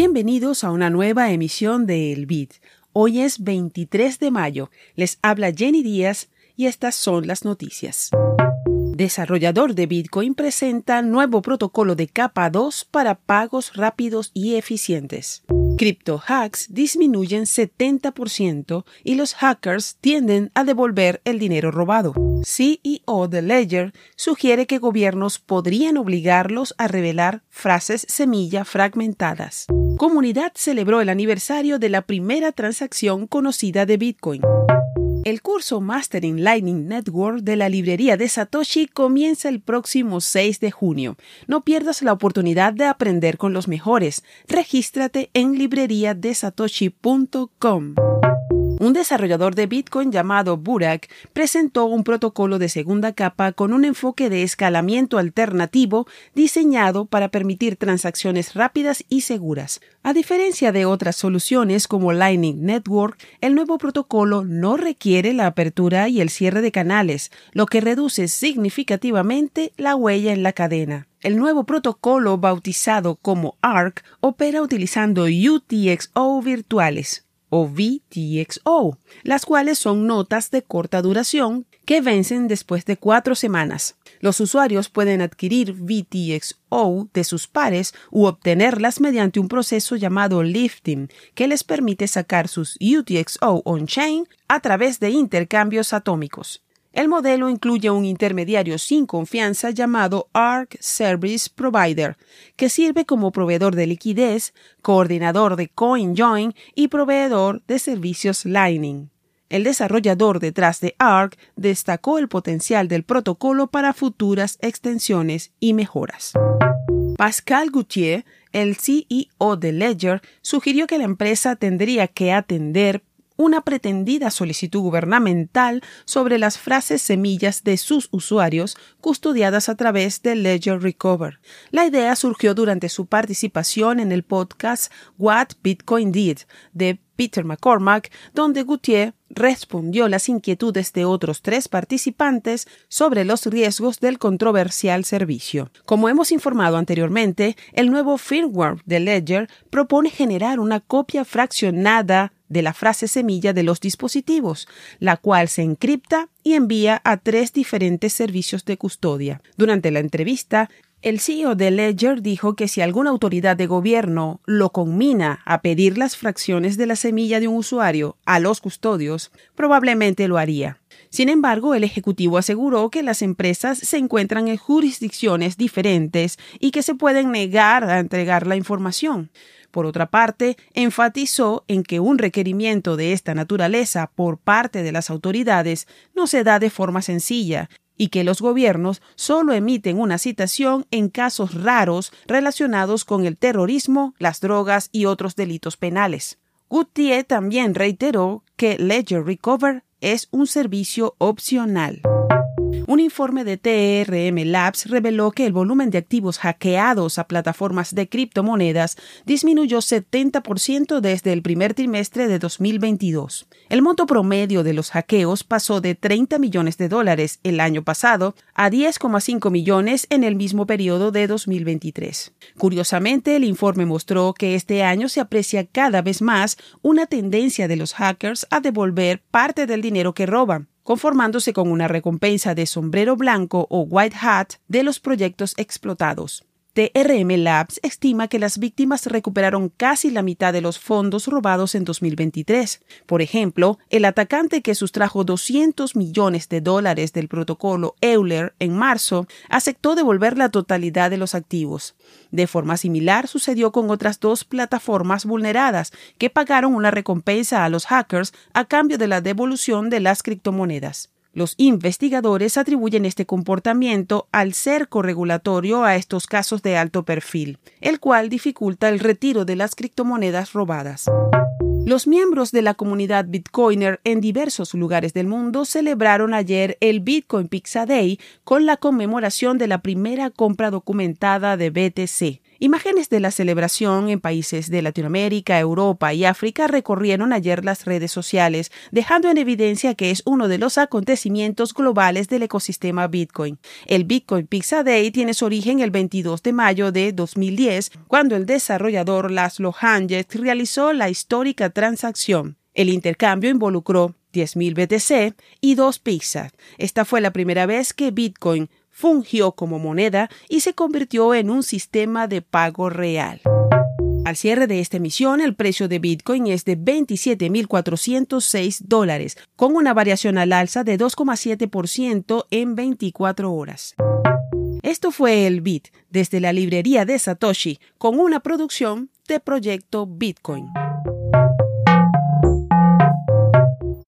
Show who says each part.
Speaker 1: Bienvenidos a una nueva emisión de El Bit. Hoy es 23 de mayo. Les habla Jenny Díaz y estas son las noticias. Desarrollador de Bitcoin presenta nuevo protocolo de capa 2 para pagos rápidos y eficientes. Crypto hacks disminuyen 70% y los hackers tienden a devolver el dinero robado. CEO de Ledger sugiere que gobiernos podrían obligarlos a revelar frases semilla fragmentadas. Comunidad celebró el aniversario de la primera transacción conocida de Bitcoin. El curso Mastering Lightning Network de la librería de Satoshi comienza el próximo 6 de junio. No pierdas la oportunidad de aprender con los mejores. Regístrate en libreriadesatoshi.com. Un desarrollador de Bitcoin llamado Burak presentó un protocolo de segunda capa con un enfoque de escalamiento alternativo diseñado para permitir transacciones rápidas y seguras. A diferencia de otras soluciones como Lightning Network, el nuevo protocolo no requiere la apertura y el cierre de canales, lo que reduce significativamente la huella en la cadena. El nuevo protocolo, bautizado como ARC, opera utilizando UTXO virtuales o VTXO, las cuales son notas de corta duración que vencen después de cuatro semanas. Los usuarios pueden adquirir VTXO de sus pares u obtenerlas mediante un proceso llamado lifting, que les permite sacar sus UTXO on-chain a través de intercambios atómicos. El modelo incluye un intermediario sin confianza llamado ARC Service Provider, que sirve como proveedor de liquidez, coordinador de CoinJoin y proveedor de servicios Lightning. El desarrollador detrás de ARC destacó el potencial del protocolo para futuras extensiones y mejoras. Pascal Gauthier, el CEO de Ledger, sugirió que la empresa tendría que atender una pretendida solicitud gubernamental sobre las frases semillas de sus usuarios custodiadas a través de Ledger Recover. La idea surgió durante su participación en el podcast What Bitcoin Did de Peter McCormack, donde Gutiérrez respondió las inquietudes de otros tres participantes sobre los riesgos del controversial servicio. Como hemos informado anteriormente, el nuevo firmware de Ledger propone generar una copia fraccionada de la frase semilla de los dispositivos, la cual se encripta y envía a tres diferentes servicios de custodia. Durante la entrevista, el CEO de Ledger dijo que si alguna autoridad de gobierno lo conmina a pedir las fracciones de la semilla de un usuario a los custodios, probablemente lo haría. Sin embargo, el Ejecutivo aseguró que las empresas se encuentran en jurisdicciones diferentes y que se pueden negar a entregar la información. Por otra parte, enfatizó en que un requerimiento de esta naturaleza por parte de las autoridades no se da de forma sencilla y que los gobiernos solo emiten una citación en casos raros relacionados con el terrorismo, las drogas y otros delitos penales. Gutiérrez también reiteró que Ledger Recover es un servicio opcional. Un informe de TRM Labs reveló que el volumen de activos hackeados a plataformas de criptomonedas disminuyó 70% desde el primer trimestre de 2022. El monto promedio de los hackeos pasó de 30 millones de dólares el año pasado a 10,5 millones en el mismo periodo de 2023. Curiosamente, el informe mostró que este año se aprecia cada vez más una tendencia de los hackers a devolver parte del dinero que roban conformándose con una recompensa de sombrero blanco o white hat de los proyectos explotados. TRM Labs estima que las víctimas recuperaron casi la mitad de los fondos robados en 2023. Por ejemplo, el atacante que sustrajo 200 millones de dólares del protocolo Euler en marzo aceptó devolver la totalidad de los activos. De forma similar sucedió con otras dos plataformas vulneradas que pagaron una recompensa a los hackers a cambio de la devolución de las criptomonedas. Los investigadores atribuyen este comportamiento al cerco regulatorio a estos casos de alto perfil, el cual dificulta el retiro de las criptomonedas robadas. Los miembros de la comunidad Bitcoiner en diversos lugares del mundo celebraron ayer el Bitcoin Pizza Day con la conmemoración de la primera compra documentada de BTC. Imágenes de la celebración en países de Latinoamérica, Europa y África recorrieron ayer las redes sociales, dejando en evidencia que es uno de los acontecimientos globales del ecosistema Bitcoin. El Bitcoin Pizza Day tiene su origen el 22 de mayo de 2010, cuando el desarrollador Laszlo Hanget realizó la histórica transacción. El intercambio involucró 10.000 BTC y dos pizzas. Esta fue la primera vez que Bitcoin fungió como moneda y se convirtió en un sistema de pago real. Al cierre de esta emisión, el precio de Bitcoin es de 27.406 dólares, con una variación al alza de 2,7% en 24 horas. Esto fue el Bit desde la librería de Satoshi, con una producción de Proyecto Bitcoin.